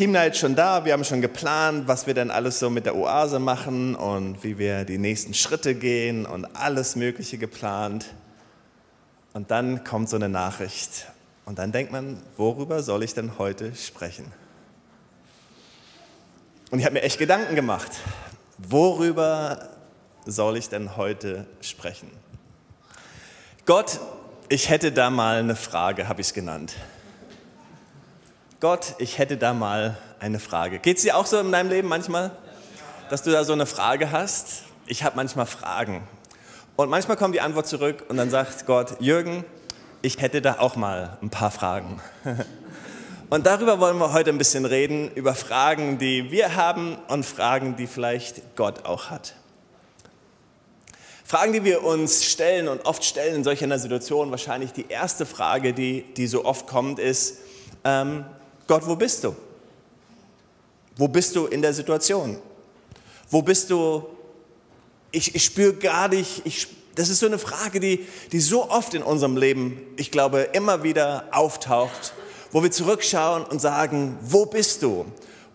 Team Night schon da, wir haben schon geplant, was wir denn alles so mit der Oase machen und wie wir die nächsten Schritte gehen und alles Mögliche geplant. Und dann kommt so eine Nachricht und dann denkt man, worüber soll ich denn heute sprechen? Und ich habe mir echt Gedanken gemacht, worüber soll ich denn heute sprechen? Gott, ich hätte da mal eine Frage, habe ich es genannt. Gott, ich hätte da mal eine Frage. Geht es dir auch so in deinem Leben manchmal, dass du da so eine Frage hast? Ich habe manchmal Fragen. Und manchmal kommt die Antwort zurück und dann sagt Gott, Jürgen, ich hätte da auch mal ein paar Fragen. Und darüber wollen wir heute ein bisschen reden, über Fragen, die wir haben und Fragen, die vielleicht Gott auch hat. Fragen, die wir uns stellen und oft stellen in solch einer Situation, wahrscheinlich die erste Frage, die, die so oft kommt, ist, ähm, Gott, wo bist du? Wo bist du in der Situation? Wo bist du? Ich, ich spüre gar nicht, ich, das ist so eine Frage, die, die so oft in unserem Leben, ich glaube, immer wieder auftaucht, wo wir zurückschauen und sagen, wo bist du?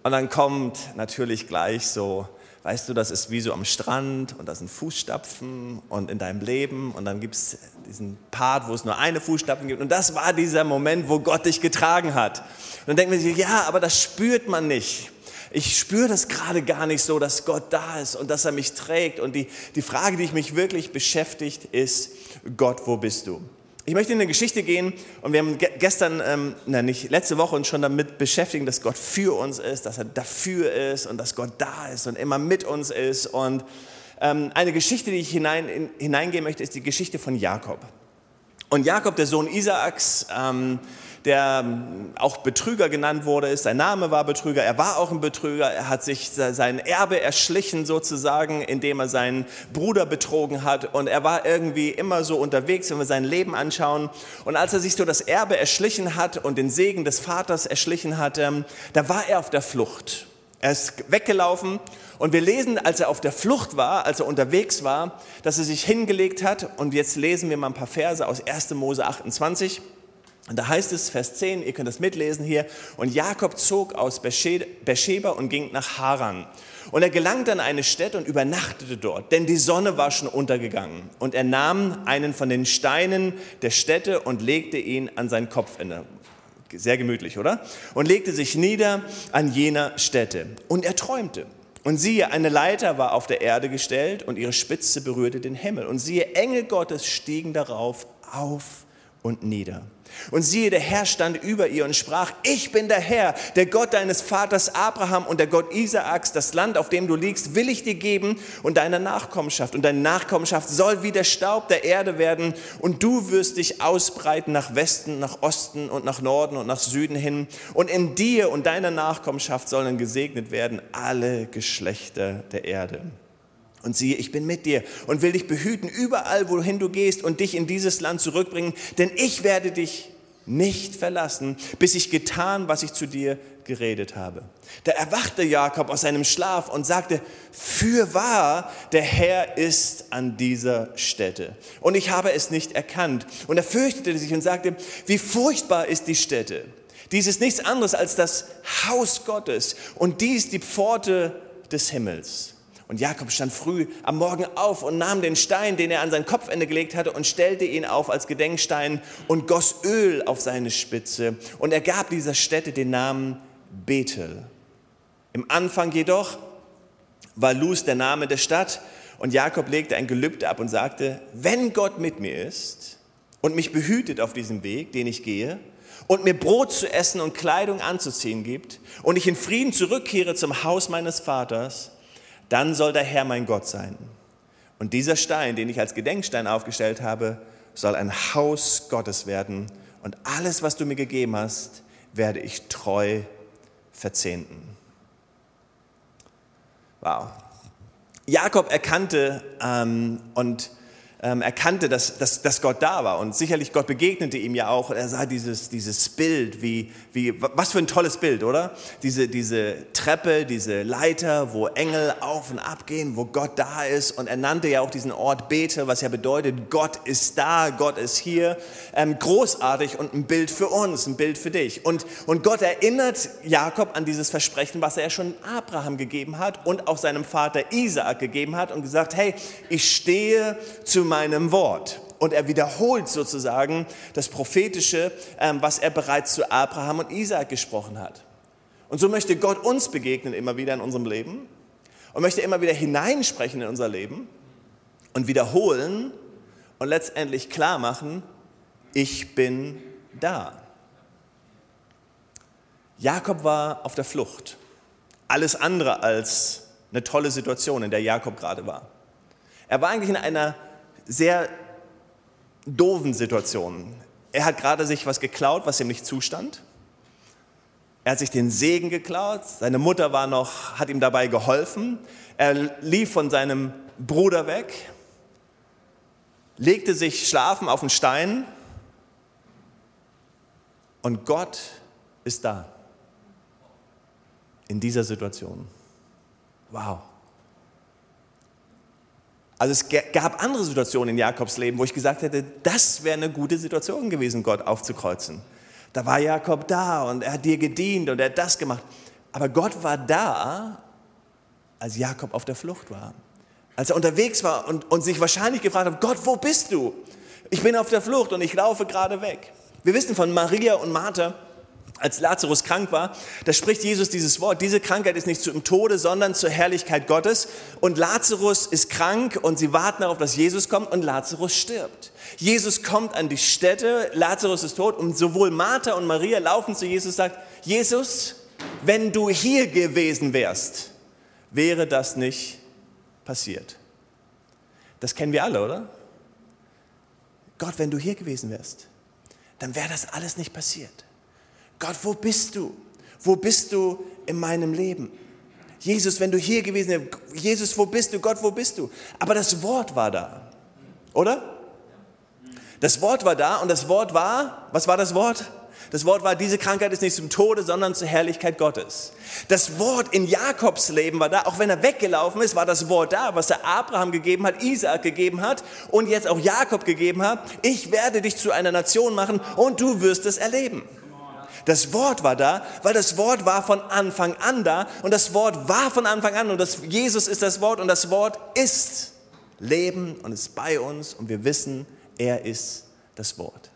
Und dann kommt natürlich gleich so weißt du, das ist wie so am Strand und da sind Fußstapfen und in deinem Leben und dann gibt es diesen Part, wo es nur eine Fußstapfen gibt und das war dieser Moment, wo Gott dich getragen hat. Und dann denkt man sich, ja, aber das spürt man nicht. Ich spüre das gerade gar nicht so, dass Gott da ist und dass er mich trägt. Und die, die Frage, die mich wirklich beschäftigt, ist, Gott, wo bist du? Ich möchte in eine Geschichte gehen und wir haben gestern, ähm, na nicht letzte Woche uns schon damit beschäftigt, dass Gott für uns ist, dass er dafür ist und dass Gott da ist und immer mit uns ist. Und ähm, eine Geschichte, die ich hinein, in, hineingehen möchte, ist die Geschichte von Jakob. Und Jakob, der Sohn Isaaks, ähm, der ähm, auch Betrüger genannt wurde, ist. Sein Name war Betrüger, er war auch ein Betrüger, er hat sich sein Erbe erschlichen sozusagen, indem er seinen Bruder betrogen hat und er war irgendwie immer so unterwegs, wenn wir sein Leben anschauen. Und als er sich so das Erbe erschlichen hat und den Segen des Vaters erschlichen hat, ähm, da war er auf der Flucht. Er ist weggelaufen und wir lesen, als er auf der Flucht war, als er unterwegs war, dass er sich hingelegt hat. Und jetzt lesen wir mal ein paar Verse aus 1. Mose 28. Und da heißt es, Vers 10, ihr könnt das mitlesen hier, und Jakob zog aus Beersheba und ging nach Haran. Und er gelangte an eine Stätte und übernachtete dort, denn die Sonne war schon untergegangen. Und er nahm einen von den Steinen der Stätte und legte ihn an sein Kopfende. Sehr gemütlich, oder? Und legte sich nieder an jener Stätte. Und er träumte. Und siehe, eine Leiter war auf der Erde gestellt und ihre Spitze berührte den Himmel. Und siehe, Engel Gottes stiegen darauf auf und nieder. Und siehe, der Herr stand über ihr und sprach, ich bin der Herr, der Gott deines Vaters Abraham und der Gott Isaaks, das Land, auf dem du liegst, will ich dir geben und deiner Nachkommenschaft. Und deine Nachkommenschaft soll wie der Staub der Erde werden und du wirst dich ausbreiten nach Westen, nach Osten und nach Norden und nach Süden hin. Und in dir und deiner Nachkommenschaft sollen gesegnet werden alle Geschlechter der Erde. Und siehe, ich bin mit dir und will dich behüten überall, wohin du gehst und dich in dieses Land zurückbringen, denn ich werde dich nicht verlassen, bis ich getan, was ich zu dir geredet habe. Da erwachte Jakob aus seinem Schlaf und sagte, fürwahr, der Herr ist an dieser Stätte. Und ich habe es nicht erkannt. Und er fürchtete sich und sagte, wie furchtbar ist die Stätte. Dies ist nichts anderes als das Haus Gottes und dies die Pforte des Himmels. Und Jakob stand früh am Morgen auf und nahm den Stein, den er an sein Kopfende gelegt hatte, und stellte ihn auf als Gedenkstein und goss Öl auf seine Spitze. Und er gab dieser Stätte den Namen Bethel. Im Anfang jedoch war Luz der Name der Stadt. Und Jakob legte ein Gelübde ab und sagte, wenn Gott mit mir ist und mich behütet auf diesem Weg, den ich gehe, und mir Brot zu essen und Kleidung anzuziehen gibt, und ich in Frieden zurückkehre zum Haus meines Vaters, dann soll der Herr mein Gott sein. Und dieser Stein, den ich als Gedenkstein aufgestellt habe, soll ein Haus Gottes werden. Und alles, was du mir gegeben hast, werde ich treu verzehnten. Wow. Jakob erkannte ähm, und ähm, erkannte, dass, dass, dass Gott da war. Und sicherlich Gott begegnete ihm ja auch. Er sah dieses, dieses Bild, wie, wie, was für ein tolles Bild, oder? Diese, diese Treppe, diese Leiter, wo Engel auf und ab gehen, wo Gott da ist. Und er nannte ja auch diesen Ort Bete, was ja bedeutet, Gott ist da, Gott ist hier. Ähm, großartig und ein Bild für uns, ein Bild für dich. Und, und Gott erinnert Jakob an dieses Versprechen, was er schon Abraham gegeben hat und auch seinem Vater Isaak gegeben hat und gesagt, hey, ich stehe zu meinem Wort. Und er wiederholt sozusagen das Prophetische, ähm, was er bereits zu Abraham und Isaak gesprochen hat. Und so möchte Gott uns begegnen immer wieder in unserem Leben und möchte immer wieder hineinsprechen in unser Leben und wiederholen und letztendlich klar machen, ich bin da. Jakob war auf der Flucht. Alles andere als eine tolle Situation, in der Jakob gerade war. Er war eigentlich in einer sehr doofen Situation. Er hat gerade sich was geklaut, was ihm nicht zustand. Er hat sich den Segen geklaut. Seine Mutter war noch, hat ihm dabei geholfen. Er lief von seinem Bruder weg, legte sich schlafen auf den Stein und Gott ist da in dieser Situation. Wow. Also es gab andere Situationen in Jakobs Leben, wo ich gesagt hätte, das wäre eine gute Situation gewesen, Gott aufzukreuzen. Da war Jakob da und er hat dir gedient und er hat das gemacht. Aber Gott war da, als Jakob auf der Flucht war. Als er unterwegs war und, und sich wahrscheinlich gefragt hat, Gott, wo bist du? Ich bin auf der Flucht und ich laufe gerade weg. Wir wissen von Maria und Martha, als Lazarus krank war, da spricht Jesus dieses Wort. Diese Krankheit ist nicht zum Tode, sondern zur Herrlichkeit Gottes. Und Lazarus ist krank und sie warten darauf, dass Jesus kommt und Lazarus stirbt. Jesus kommt an die Stätte, Lazarus ist tot und sowohl Martha und Maria laufen zu Jesus und sagen, Jesus, wenn du hier gewesen wärst, wäre das nicht passiert. Das kennen wir alle, oder? Gott, wenn du hier gewesen wärst, dann wäre das alles nicht passiert. Gott, wo bist du? Wo bist du in meinem Leben? Jesus, wenn du hier gewesen wärst, Jesus, wo bist du? Gott, wo bist du? Aber das Wort war da, oder? Das Wort war da und das Wort war, was war das Wort? Das Wort war, diese Krankheit ist nicht zum Tode, sondern zur Herrlichkeit Gottes. Das Wort in Jakobs Leben war da, auch wenn er weggelaufen ist, war das Wort da, was er Abraham gegeben hat, Isaak gegeben hat und jetzt auch Jakob gegeben hat. Ich werde dich zu einer Nation machen und du wirst es erleben. Das Wort war da, weil das Wort war von Anfang an da und das Wort war von Anfang an und das, Jesus ist das Wort und das Wort ist Leben und ist bei uns und wir wissen, er ist das Wort.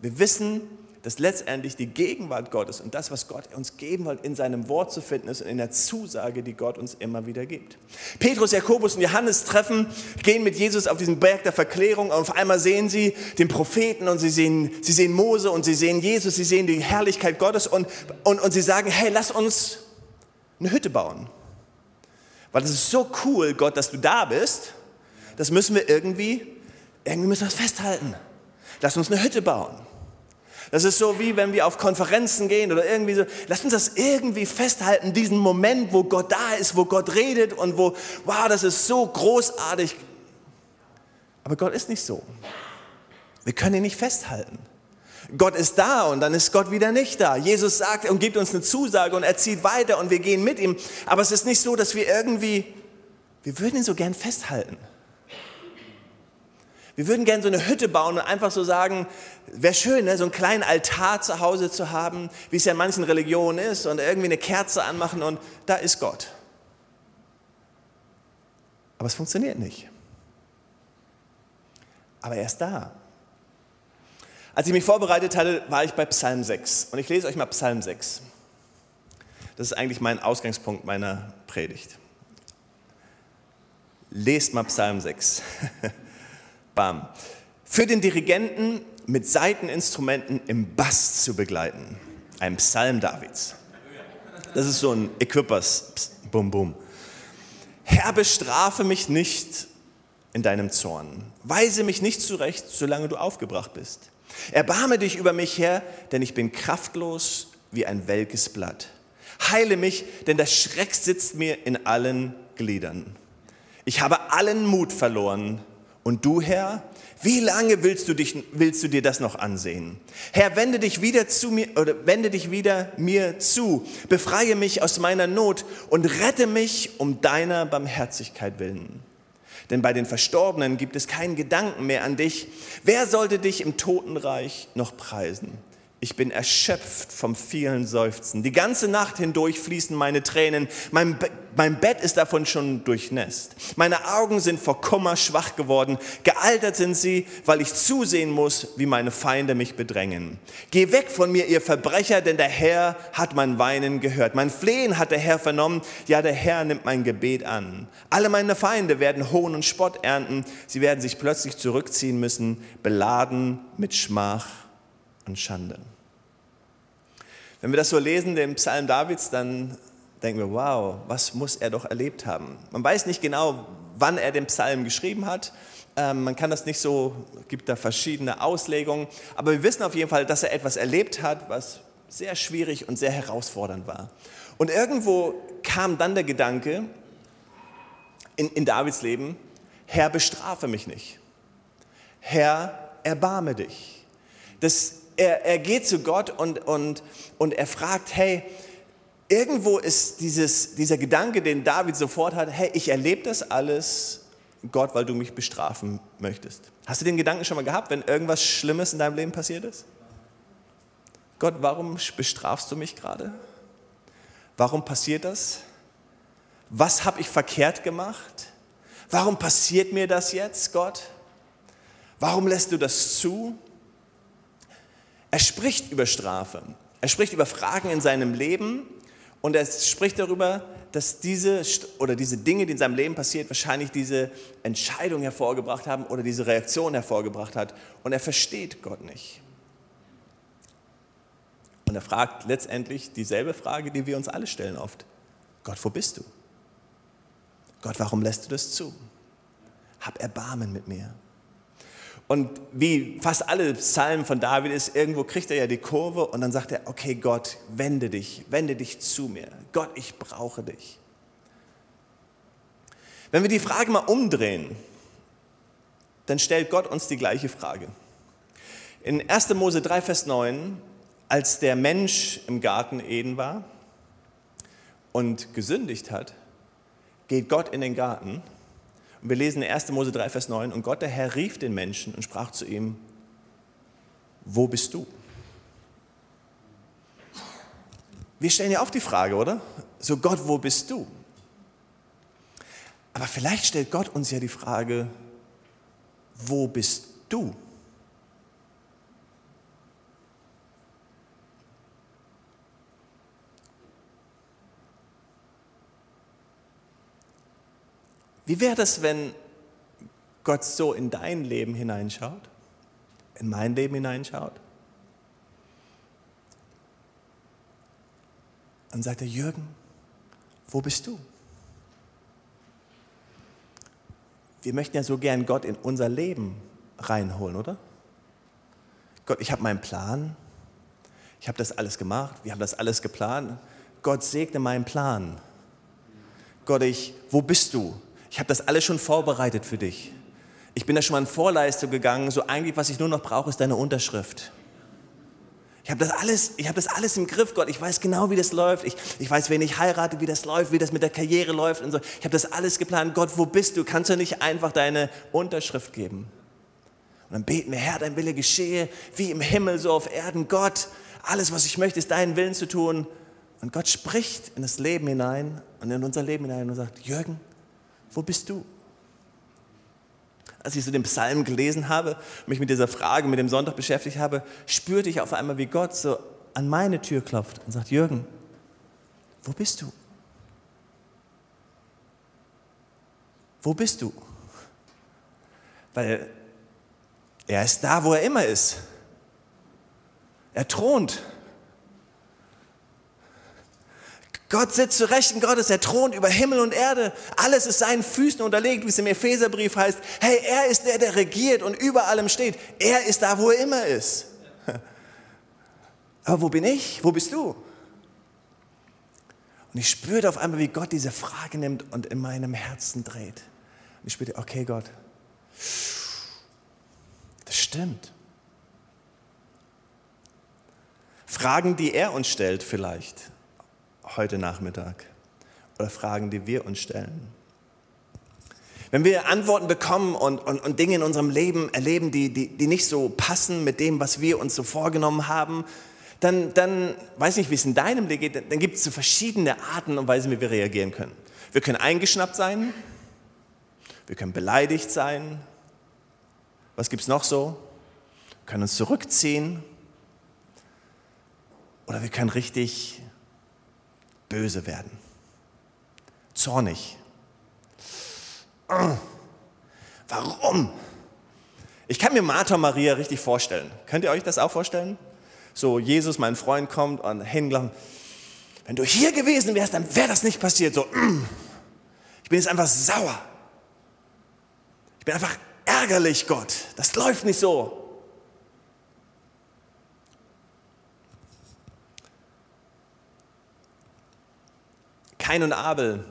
Wir wissen, dass letztendlich die Gegenwart Gottes und das, was Gott uns geben will, in seinem Wort zu finden ist und in der Zusage, die Gott uns immer wieder gibt. Petrus, Jakobus und Johannes treffen, gehen mit Jesus auf diesen Berg der Verklärung und auf einmal sehen sie den Propheten und sie sehen, sie sehen Mose und sie sehen Jesus, sie sehen die Herrlichkeit Gottes und, und, und sie sagen, hey, lass uns eine Hütte bauen. Weil es ist so cool, Gott, dass du da bist, das müssen wir irgendwie, irgendwie müssen wir das festhalten. Lass uns eine Hütte bauen. Das ist so wie wenn wir auf Konferenzen gehen oder irgendwie so. Lass uns das irgendwie festhalten, diesen Moment, wo Gott da ist, wo Gott redet und wo, wow, das ist so großartig. Aber Gott ist nicht so. Wir können ihn nicht festhalten. Gott ist da und dann ist Gott wieder nicht da. Jesus sagt und gibt uns eine Zusage und er zieht weiter und wir gehen mit ihm. Aber es ist nicht so, dass wir irgendwie, wir würden ihn so gern festhalten. Wir würden gerne so eine Hütte bauen und einfach so sagen, wäre schön, ne? so einen kleinen Altar zu Hause zu haben, wie es ja in manchen Religionen ist, und irgendwie eine Kerze anmachen und da ist Gott. Aber es funktioniert nicht. Aber er ist da. Als ich mich vorbereitet hatte, war ich bei Psalm 6. Und ich lese euch mal Psalm 6. Das ist eigentlich mein Ausgangspunkt meiner Predigt. Lest mal Psalm 6. Bam. Für den Dirigenten mit Saiteninstrumenten im Bass zu begleiten. Ein Psalm Davids. Das ist so ein Equippers. Bum, bum. Herr, bestrafe mich nicht in deinem Zorn. Weise mich nicht zurecht, solange du aufgebracht bist. Erbarme dich über mich, Herr, denn ich bin kraftlos wie ein welkes Blatt. Heile mich, denn der Schreck sitzt mir in allen Gliedern. Ich habe allen Mut verloren Und du, Herr, wie lange willst du, dich, willst du dir das noch ansehen? Herr, wende dich wieder zu mir oder wende dich wieder mir zu. Befreie mich aus meiner Not und rette mich um deiner Barmherzigkeit willen. Denn bei den Verstorbenen gibt es keinen Gedanken mehr an dich. Wer sollte dich im Totenreich noch preisen? Ich bin erschöpft vom vielen Seufzen. Die ganze Nacht hindurch fließen meine Tränen. Mein, Be mein Bett ist davon schon durchnässt. Meine Augen sind vor Kummer schwach geworden. Gealtert sind sie, weil ich zusehen muss, wie meine Feinde mich bedrängen. Geh weg von mir, ihr Verbrecher, denn der Herr hat mein Weinen gehört. Mein Flehen hat der Herr vernommen. Ja, der Herr nimmt mein Gebet an. Alle meine Feinde werden Hohn und Spott ernten. Sie werden sich plötzlich zurückziehen müssen, beladen mit Schmach und Schande. Wenn wir das so lesen, den Psalm Davids, dann denken wir, wow, was muss er doch erlebt haben? Man weiß nicht genau, wann er den Psalm geschrieben hat. Ähm, man kann das nicht so, gibt da verschiedene Auslegungen. Aber wir wissen auf jeden Fall, dass er etwas erlebt hat, was sehr schwierig und sehr herausfordernd war. Und irgendwo kam dann der Gedanke in, in Davids Leben, Herr, bestrafe mich nicht. Herr, erbarme dich. Das er, er geht zu Gott und, und, und er fragt, hey, irgendwo ist dieses, dieser Gedanke, den David sofort hat, hey, ich erlebe das alles, Gott, weil du mich bestrafen möchtest. Hast du den Gedanken schon mal gehabt, wenn irgendwas Schlimmes in deinem Leben passiert ist? Gott, warum bestrafst du mich gerade? Warum passiert das? Was habe ich verkehrt gemacht? Warum passiert mir das jetzt, Gott? Warum lässt du das zu? Er spricht über Strafe. Er spricht über Fragen in seinem Leben und er spricht darüber, dass diese oder diese Dinge, die in seinem Leben passiert, wahrscheinlich diese Entscheidung hervorgebracht haben oder diese Reaktion hervorgebracht hat. Und er versteht Gott nicht. Und er fragt letztendlich dieselbe Frage, die wir uns alle stellen oft. Gott, wo bist du? Gott, warum lässt du das zu? Hab Erbarmen mit mir. Und wie fast alle Psalmen von David ist, irgendwo kriegt er ja die Kurve und dann sagt er, okay Gott, wende dich, wende dich zu mir. Gott, ich brauche dich. Wenn wir die Frage mal umdrehen, dann stellt Gott uns die gleiche Frage. In 1. Mose 3, Vers 9, als der Mensch im Garten Eden war und gesündigt hat, geht Gott in den Garten und wir lesen in 1. Mose 3, Vers 9, und Gott der Herr rief den Menschen und sprach zu ihm, wo bist du? Wir stellen ja oft die Frage, oder? So Gott, wo bist du? Aber vielleicht stellt Gott uns ja die Frage, wo bist du? Wie wäre das, wenn Gott so in dein Leben hineinschaut, in mein Leben hineinschaut? Und sagt er, Jürgen, wo bist du? Wir möchten ja so gern Gott in unser Leben reinholen, oder? Gott, ich habe meinen Plan, ich habe das alles gemacht, wir haben das alles geplant. Gott segne meinen Plan. Gott, ich, wo bist du? Ich habe das alles schon vorbereitet für dich. Ich bin da schon mal in Vorleistung gegangen, so eigentlich, was ich nur noch brauche, ist deine Unterschrift. Ich habe das, alles, hab das alles im Griff, Gott. Ich weiß genau, wie das läuft. Ich, ich weiß, wen ich heirate, wie das läuft, wie das mit der Karriere läuft und so. Ich habe das alles geplant. Gott, wo bist du? Kannst du nicht einfach deine Unterschrift geben? Und dann beten wir, Herr, dein Wille geschehe, wie im Himmel, so auf Erden. Gott, alles, was ich möchte, ist deinen Willen zu tun. Und Gott spricht in das Leben hinein und in unser Leben hinein und sagt, Jürgen, wo bist du? Als ich so den Psalm gelesen habe, mich mit dieser Frage, mit dem Sonntag beschäftigt habe, spürte ich auf einmal, wie Gott so an meine Tür klopft und sagt, Jürgen, wo bist du? Wo bist du? Weil er ist da, wo er immer ist. Er thront. Gott sitzt zu Rechten Gottes, er thront über Himmel und Erde. Alles ist seinen Füßen unterlegt, wie es im Epheserbrief heißt. Hey, er ist der, der regiert und über allem steht. Er ist da, wo er immer ist. Aber wo bin ich? Wo bist du? Und ich spürte auf einmal, wie Gott diese Frage nimmt und in meinem Herzen dreht. Und ich spürte, okay Gott, Das stimmt. Fragen, die er uns stellt vielleicht heute Nachmittag oder Fragen, die wir uns stellen. Wenn wir Antworten bekommen und, und, und Dinge in unserem Leben erleben, die, die, die nicht so passen mit dem, was wir uns so vorgenommen haben, dann, dann weiß nicht, wie es in deinem Leben geht, dann gibt es so verschiedene Arten und Weisen, wie wir reagieren können. Wir können eingeschnappt sein, wir können beleidigt sein. Was gibt es noch so? Wir können uns zurückziehen oder wir können richtig böse werden, zornig. Warum? Ich kann mir Martha und Maria richtig vorstellen. Könnt ihr euch das auch vorstellen? So, Jesus, mein Freund, kommt und hinglaubt. Wenn du hier gewesen wärst, dann wäre das nicht passiert. So, ich bin jetzt einfach sauer. Ich bin einfach ärgerlich, Gott. Das läuft nicht so. Kain und Abel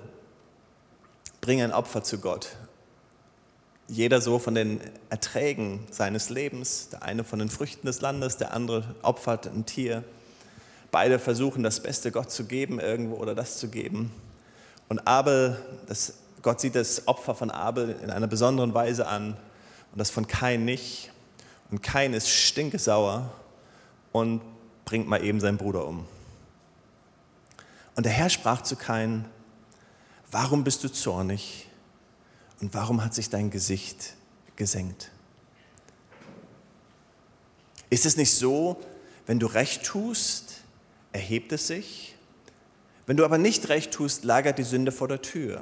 bringen ein Opfer zu Gott. Jeder so von den Erträgen seines Lebens, der eine von den Früchten des Landes, der andere opfert ein Tier. Beide versuchen das Beste Gott zu geben irgendwo oder das zu geben. Und Abel, das, Gott sieht das Opfer von Abel in einer besonderen Weise an und das von Kain nicht. Und Kain ist stinkesauer und bringt mal eben seinen Bruder um. Und der Herr sprach zu Kain, warum bist du zornig und warum hat sich dein Gesicht gesenkt? Ist es nicht so, wenn du recht tust, erhebt es sich? Wenn du aber nicht recht tust, lagert die Sünde vor der Tür.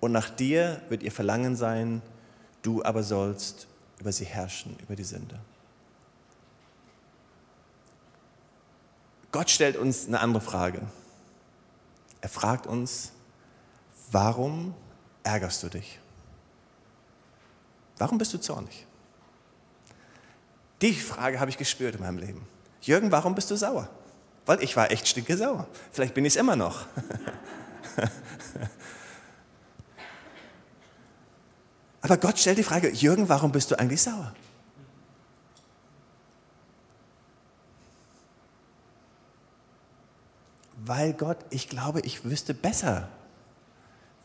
Und nach dir wird ihr Verlangen sein, du aber sollst über sie herrschen, über die Sünde. Gott stellt uns eine andere Frage. Er fragt uns, warum ärgerst du dich? Warum bist du zornig? Die Frage habe ich gespürt in meinem Leben. Jürgen, warum bist du sauer? Weil ich war echt stinke sauer. Vielleicht bin ich es immer noch. Aber Gott stellt die Frage, Jürgen, warum bist du eigentlich sauer? Weil Gott, ich glaube, ich wüsste besser,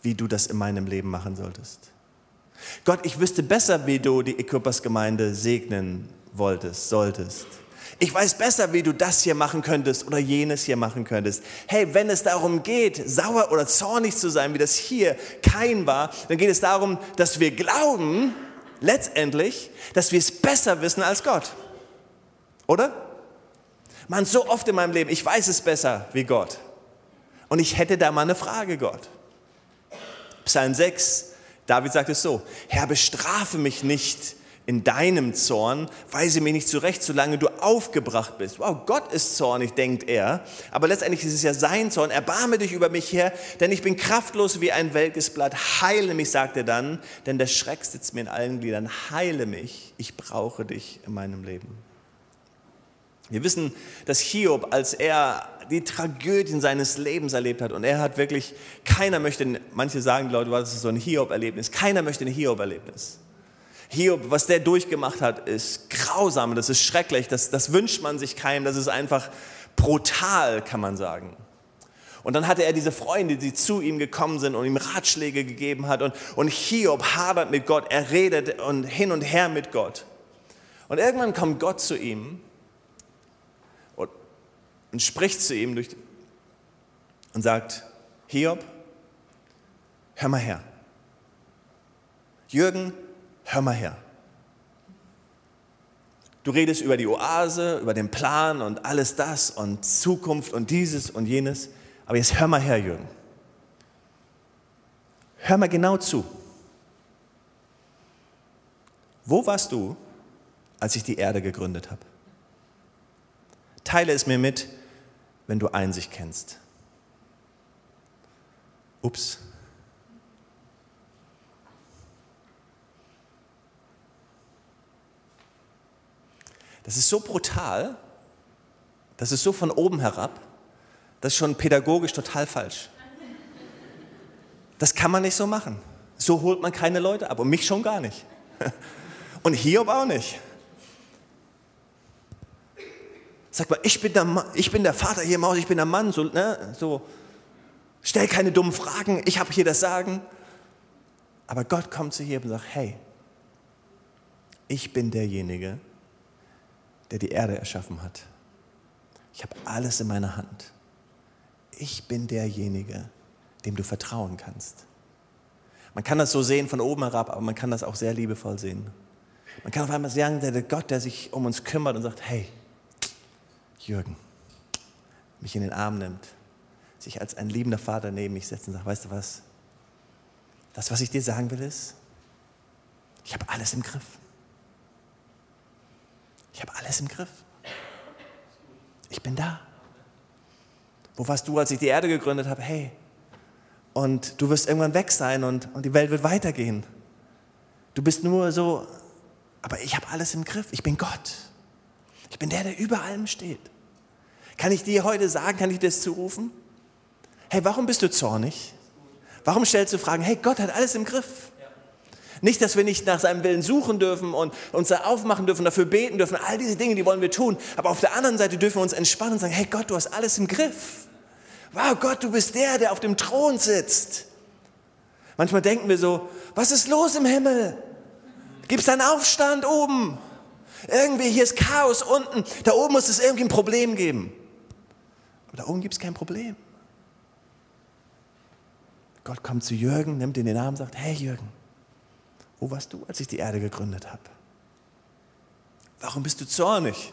wie du das in meinem Leben machen solltest. Gott, ich wüsste besser, wie du die Equippers-Gemeinde segnen wolltest, solltest. Ich weiß besser, wie du das hier machen könntest oder jenes hier machen könntest. Hey, wenn es darum geht, sauer oder zornig zu sein, wie das hier kein war, dann geht es darum, dass wir glauben, letztendlich, dass wir es besser wissen als Gott. Oder? Man, so oft in meinem Leben, ich weiß es besser wie Gott. Und ich hätte da mal eine Frage, Gott. Psalm 6, David sagt es so, Herr, bestrafe mich nicht in deinem Zorn, weise mich nicht zurecht, solange du aufgebracht bist. Wow, Gott ist zornig, denkt er. Aber letztendlich ist es ja sein Zorn. Erbarme dich über mich, Herr, denn ich bin kraftlos wie ein welkes Blatt. Heile mich, sagt er dann, denn der Schreck sitzt mir in allen Gliedern. Heile mich, ich brauche dich in meinem Leben. Wir wissen, dass Hiob, als er die Tragödien seines Lebens erlebt hat, und er hat wirklich, keiner möchte, manche sagen, Leute, was ist so ein Hiob-Erlebnis? Keiner möchte ein Hiob-Erlebnis. Hiob, was der durchgemacht hat, ist grausam, das ist schrecklich, das, das wünscht man sich keinem, das ist einfach brutal, kann man sagen. Und dann hatte er diese Freunde, die zu ihm gekommen sind und ihm Ratschläge gegeben hat. Und, und Hiob hadert mit Gott, er redet und hin und her mit Gott. Und irgendwann kommt Gott zu ihm und spricht zu ihm durch, und sagt, Hiob, hör mal her. Jürgen, hör mal her. Du redest über die Oase, über den Plan und alles das und Zukunft und dieses und jenes. Aber jetzt hör mal her, Jürgen. Hör mal genau zu. Wo warst du, als ich die Erde gegründet habe? Teile es mir mit, wenn du Einsicht kennst. Ups. Das ist so brutal, das ist so von oben herab, das ist schon pädagogisch total falsch. Das kann man nicht so machen. So holt man keine Leute ab und mich schon gar nicht. Und Hiob auch nicht. Sag mal, ich bin der, Mann, ich bin der Vater hier im Haus, ich bin der Mann, so, ne, so. Stell keine dummen Fragen, ich habe hier das Sagen. Aber Gott kommt zu Hiob und sagt, hey, ich bin derjenige, der die Erde erschaffen hat. Ich habe alles in meiner Hand. Ich bin derjenige, dem du vertrauen kannst. Man kann das so sehen von oben herab, aber man kann das auch sehr liebevoll sehen. Man kann auf einmal sagen, der Gott, der sich um uns kümmert und sagt, hey, Jürgen, mich in den Arm nimmt, sich als ein liebender Vater neben mich setzt und sagt, weißt du was, das, was ich dir sagen will, ist, ich habe alles im Griff. Ich habe alles im Griff. Ich bin da. Wo warst du, als ich die Erde gegründet habe? Hey, und du wirst irgendwann weg sein und, und die Welt wird weitergehen. Du bist nur so, aber ich habe alles im Griff. Ich bin Gott. Ich bin der, der über allem steht. Kann ich dir heute sagen, kann ich dir das zurufen? Hey, warum bist du zornig? Warum stellst du Fragen? Hey, Gott hat alles im Griff. Nicht, dass wir nicht nach seinem Willen suchen dürfen und uns da aufmachen dürfen, dafür beten dürfen. All diese Dinge, die wollen wir tun. Aber auf der anderen Seite dürfen wir uns entspannen und sagen, hey Gott, du hast alles im Griff. Wow, Gott, du bist der, der auf dem Thron sitzt. Manchmal denken wir so, was ist los im Himmel? Gibt es einen Aufstand oben? Irgendwie, hier ist Chaos unten. Da oben muss es irgendwie ein Problem geben. Aber da oben gibt es kein Problem. Gott kommt zu Jürgen, nimmt ihn in den Arm und sagt, hey Jürgen, wo warst du, als ich die Erde gegründet habe? Warum bist du zornig?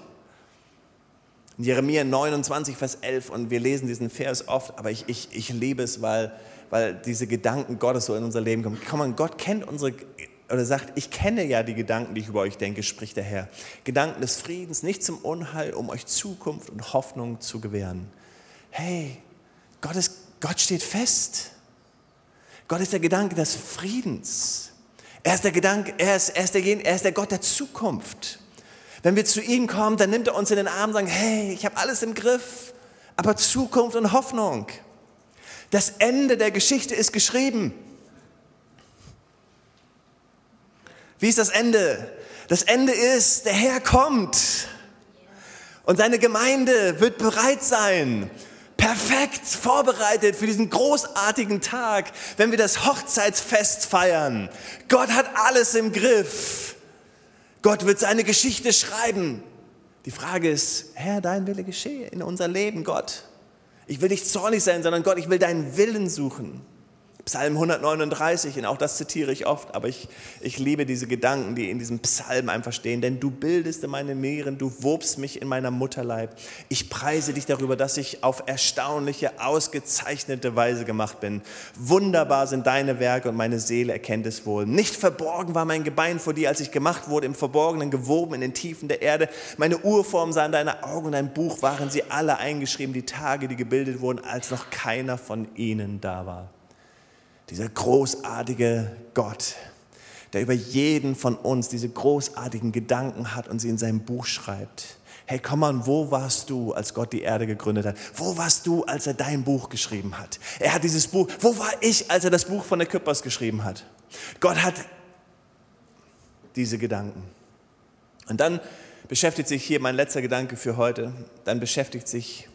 In Jeremia 29, Vers 11, und wir lesen diesen Vers oft, aber ich, ich, ich liebe es, weil, weil diese Gedanken Gottes so in unser Leben kommen. Komm mal, Gott kennt unsere, oder sagt, ich kenne ja die Gedanken, die ich über euch denke, spricht der Herr. Gedanken des Friedens, nicht zum Unheil, um euch Zukunft und Hoffnung zu gewähren. Hey, Gott, ist, Gott steht fest. Gott ist der Gedanke des Friedens. Er ist der Gedanke, er ist, er ist, der, er ist der Gott der Zukunft. Wenn wir zu ihm kommen, dann nimmt er uns in den Arm und sagt, hey, ich habe alles im Griff, aber Zukunft und Hoffnung. Das Ende der Geschichte ist geschrieben. Wie ist das Ende? Das Ende ist, der Herr kommt und seine Gemeinde wird bereit sein perfekt vorbereitet für diesen großartigen Tag, wenn wir das Hochzeitsfest feiern. Gott hat alles im Griff. Gott wird seine Geschichte schreiben. Die Frage ist, Herr, dein Wille geschehe in unser Leben, Gott. Ich will nicht zornig sein, sondern Gott, ich will deinen Willen suchen. Psalm 139, und auch das zitiere ich oft, aber ich, ich liebe diese Gedanken, die in diesem Psalm einfach stehen. Denn du bildest in meine Meeren, du wobst mich in meiner Mutterleib. Ich preise dich darüber, dass ich auf erstaunliche, ausgezeichnete Weise gemacht bin. Wunderbar sind deine Werke und meine Seele erkennt es wohl. Nicht verborgen war mein Gebein vor dir, als ich gemacht wurde, im Verborgenen gewoben in den Tiefen der Erde. Meine Urform sah in deine Augen und dein Buch waren sie alle eingeschrieben, die Tage, die gebildet wurden, als noch keiner von ihnen da war dieser großartige Gott, der über jeden von uns diese großartigen Gedanken hat und sie in seinem Buch schreibt. Hey, komm mal, wo warst du, als Gott die Erde gegründet hat? Wo warst du, als er dein Buch geschrieben hat? Er hat dieses Buch, wo war ich, als er das Buch von der Küppers geschrieben hat? Gott hat diese Gedanken. Und dann beschäftigt sich hier mein letzter Gedanke für heute, dann beschäftigt sich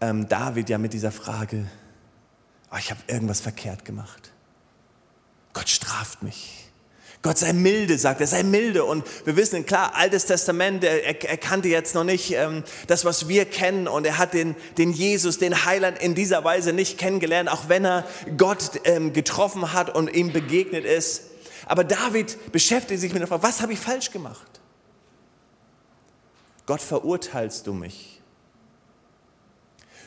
ähm, David ja mit dieser Frage, oh, ich habe irgendwas verkehrt gemacht. Gott straft mich. Gott sei milde, sagt er, sei milde. Und wir wissen, klar, Altes Testament, er, er kannte jetzt noch nicht ähm, das, was wir kennen. Und er hat den, den Jesus, den Heiland in dieser Weise nicht kennengelernt, auch wenn er Gott ähm, getroffen hat und ihm begegnet ist. Aber David beschäftigt sich mit der Frage, was habe ich falsch gemacht? Gott, verurteilst du mich?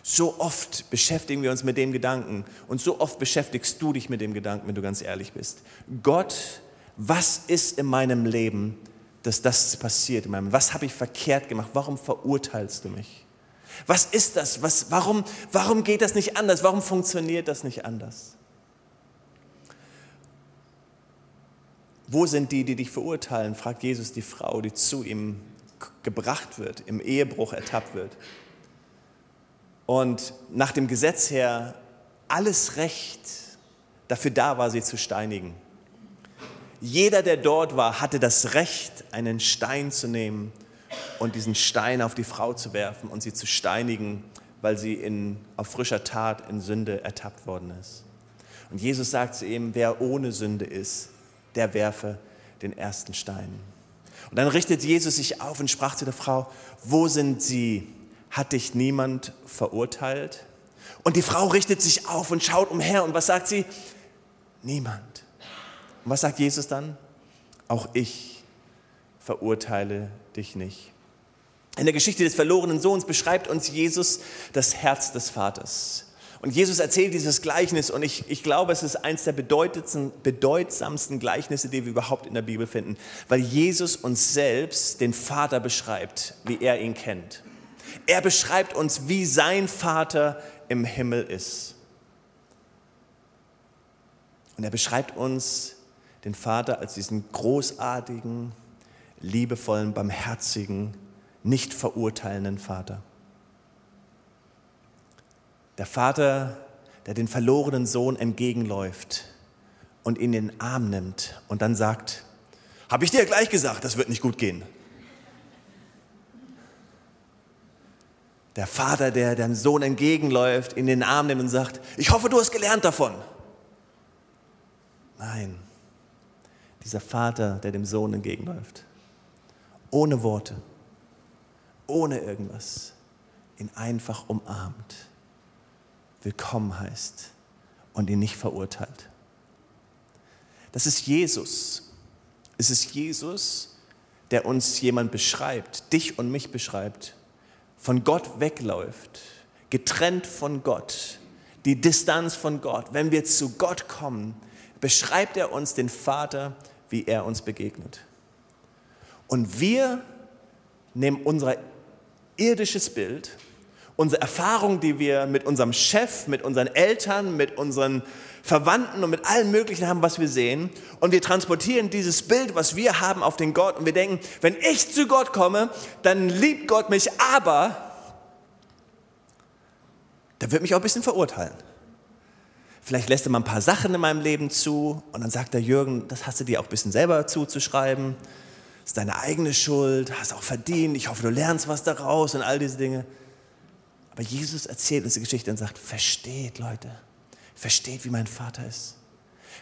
So oft beschäftigen wir uns mit dem Gedanken und so oft beschäftigst du dich mit dem Gedanken, wenn du ganz ehrlich bist. Gott, was ist in meinem Leben, dass das passiert in meinem Was habe ich verkehrt gemacht? Warum verurteilst du mich? Was ist das? Was, warum, warum geht das nicht anders? Warum funktioniert das nicht anders? Wo sind die, die dich verurteilen? fragt Jesus die Frau, die zu ihm gebracht wird, im Ehebruch ertappt wird und nach dem Gesetz her alles Recht dafür da war, sie zu steinigen. jeder, der dort war, hatte das Recht, einen Stein zu nehmen und diesen Stein auf die Frau zu werfen und sie zu steinigen, weil sie in, auf frischer Tat in Sünde ertappt worden ist. Und Jesus sagt zu ihm, wer ohne Sünde ist, der werfe den ersten Stein. Und dann richtet Jesus sich auf und sprach zu der Frau, wo sind sie? Hat dich niemand verurteilt? Und die Frau richtet sich auf und schaut umher. Und was sagt sie? Niemand. Und was sagt Jesus dann? Auch ich verurteile dich nicht. In der Geschichte des verlorenen Sohns beschreibt uns Jesus das Herz des Vaters. Und Jesus erzählt dieses Gleichnis und ich, ich glaube, es ist eines der bedeutsamsten Gleichnisse, die wir überhaupt in der Bibel finden, weil Jesus uns selbst den Vater beschreibt, wie er ihn kennt. Er beschreibt uns, wie sein Vater im Himmel ist. Und er beschreibt uns den Vater als diesen großartigen, liebevollen, barmherzigen, nicht verurteilenden Vater. Der Vater, der den verlorenen Sohn entgegenläuft und ihn in den Arm nimmt und dann sagt, habe ich dir gleich gesagt, das wird nicht gut gehen. Der Vater, der dem Sohn entgegenläuft, in den Arm nimmt und sagt, ich hoffe, du hast gelernt davon. Nein, dieser Vater, der dem Sohn entgegenläuft, ohne Worte, ohne irgendwas, ihn einfach umarmt, willkommen heißt und ihn nicht verurteilt. Das ist Jesus. Es ist Jesus, der uns jemand beschreibt, dich und mich beschreibt, von Gott wegläuft, getrennt von Gott, die Distanz von Gott. Wenn wir zu Gott kommen, beschreibt er uns den Vater, wie er uns begegnet. Und wir nehmen unser irdisches Bild, unsere Erfahrung, die wir mit unserem Chef, mit unseren Eltern, mit unseren Verwandten und mit allem Möglichen haben, was wir sehen. Und wir transportieren dieses Bild, was wir haben, auf den Gott. Und wir denken, wenn ich zu Gott komme, dann liebt Gott mich, aber der wird mich auch ein bisschen verurteilen. Vielleicht lässt er mal ein paar Sachen in meinem Leben zu und dann sagt der Jürgen, das hast du dir auch ein bisschen selber zuzuschreiben. Das ist deine eigene Schuld, hast auch verdient. Ich hoffe, du lernst was daraus und all diese Dinge. Aber Jesus erzählt uns die Geschichte und sagt, versteht Leute, versteht, wie mein Vater ist.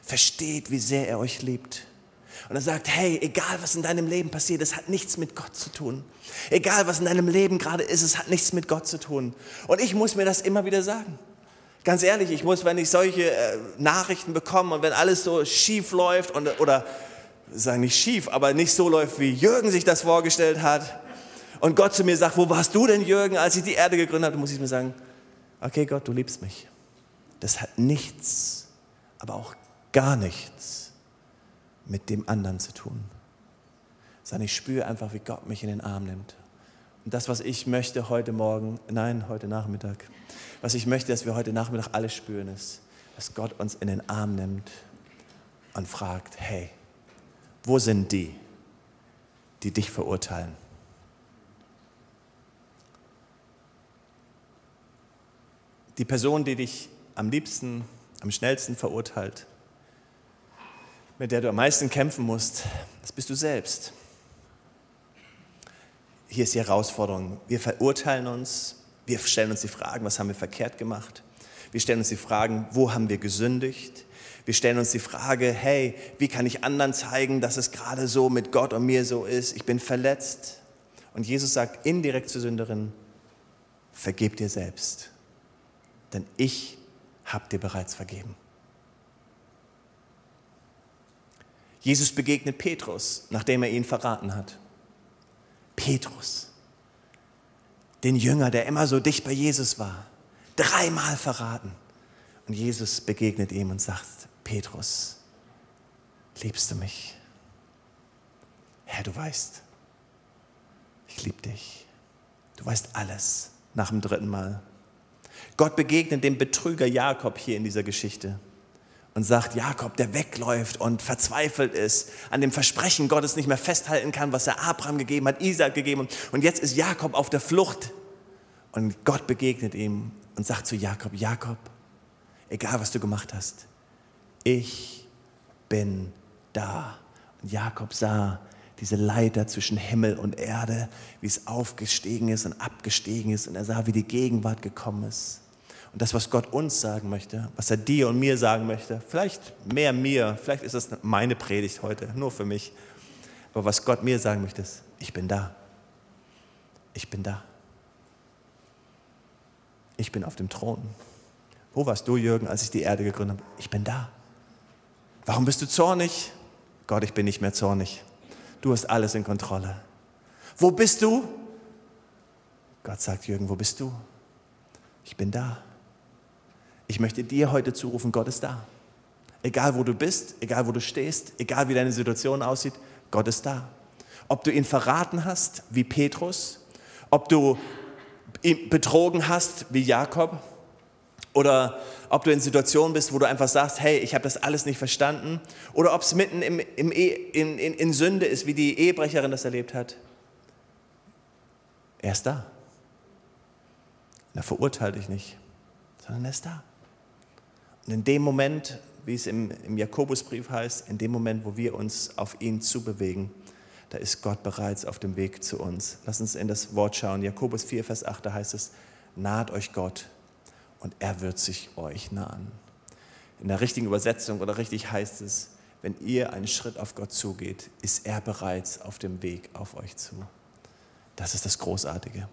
Versteht, wie sehr er euch liebt. Und er sagt, hey, egal was in deinem Leben passiert, es hat nichts mit Gott zu tun. Egal was in deinem Leben gerade ist, es hat nichts mit Gott zu tun. Und ich muss mir das immer wieder sagen. Ganz ehrlich, ich muss, wenn ich solche äh, Nachrichten bekomme und wenn alles so schief läuft und, oder sagen nicht schief, aber nicht so läuft, wie Jürgen sich das vorgestellt hat, und Gott zu mir sagt, wo warst du denn, Jürgen, als ich die Erde gegründet habe, muss ich mir sagen, okay Gott, du liebst mich. Das hat nichts, aber auch gar nichts mit dem anderen zu tun. Sondern ich spüre einfach, wie Gott mich in den Arm nimmt. Und das, was ich möchte heute Morgen, nein, heute Nachmittag, was ich möchte, dass wir heute Nachmittag alle spüren, ist, dass Gott uns in den Arm nimmt und fragt, hey, wo sind die, die dich verurteilen? Die Person, die dich am liebsten, am schnellsten verurteilt, mit der du am meisten kämpfen musst, das bist du selbst. Hier ist die Herausforderung. Wir verurteilen uns, wir stellen uns die Fragen, was haben wir verkehrt gemacht? Wir stellen uns die Fragen, wo haben wir gesündigt? Wir stellen uns die Frage, hey, wie kann ich anderen zeigen, dass es gerade so mit Gott und mir so ist? Ich bin verletzt. Und Jesus sagt indirekt zur Sünderin, vergib dir selbst denn ich habe dir bereits vergeben. Jesus begegnet Petrus, nachdem er ihn verraten hat. Petrus, den Jünger, der immer so dicht bei Jesus war, dreimal verraten. Und Jesus begegnet ihm und sagt, Petrus, liebst du mich? Herr, du weißt, ich liebe dich. Du weißt alles nach dem dritten Mal. Gott begegnet dem Betrüger Jakob hier in dieser Geschichte und sagt, Jakob, der wegläuft und verzweifelt ist, an dem Versprechen Gottes nicht mehr festhalten kann, was er Abraham gegeben hat, Isaac gegeben. Und jetzt ist Jakob auf der Flucht. Und Gott begegnet ihm und sagt zu Jakob, Jakob, egal was du gemacht hast, ich bin da. Und Jakob sah diese Leiter zwischen Himmel und Erde, wie es aufgestiegen ist und abgestiegen ist. Und er sah, wie die Gegenwart gekommen ist. Und das, was Gott uns sagen möchte, was er dir und mir sagen möchte, vielleicht mehr mir, vielleicht ist das meine Predigt heute, nur für mich. Aber was Gott mir sagen möchte, ist, ich bin da. Ich bin da. Ich bin auf dem Thron. Wo warst du, Jürgen, als ich die Erde gegründet habe? Ich bin da. Warum bist du zornig? Gott, ich bin nicht mehr zornig. Du hast alles in Kontrolle. Wo bist du? Gott sagt, Jürgen, wo bist du? Ich bin da. Ich möchte dir heute zurufen, Gott ist da. Egal wo du bist, egal wo du stehst, egal wie deine Situation aussieht, Gott ist da. Ob du ihn verraten hast, wie Petrus, ob du ihn betrogen hast, wie Jakob, oder ob du in Situationen bist, wo du einfach sagst, hey, ich habe das alles nicht verstanden. Oder ob es mitten im, im e, in, in, in Sünde ist, wie die Ehebrecherin das erlebt hat. Er ist da. Er verurteilt dich nicht, sondern er ist da. Und in dem Moment, wie es im, im Jakobusbrief heißt, in dem Moment, wo wir uns auf ihn zubewegen, da ist Gott bereits auf dem Weg zu uns. Lass uns in das Wort schauen. Jakobus 4, Vers 8, da heißt es, naht euch Gott und er wird sich euch nahen. In der richtigen Übersetzung oder richtig heißt es, wenn ihr einen Schritt auf Gott zugeht, ist er bereits auf dem Weg auf euch zu. Das ist das Großartige.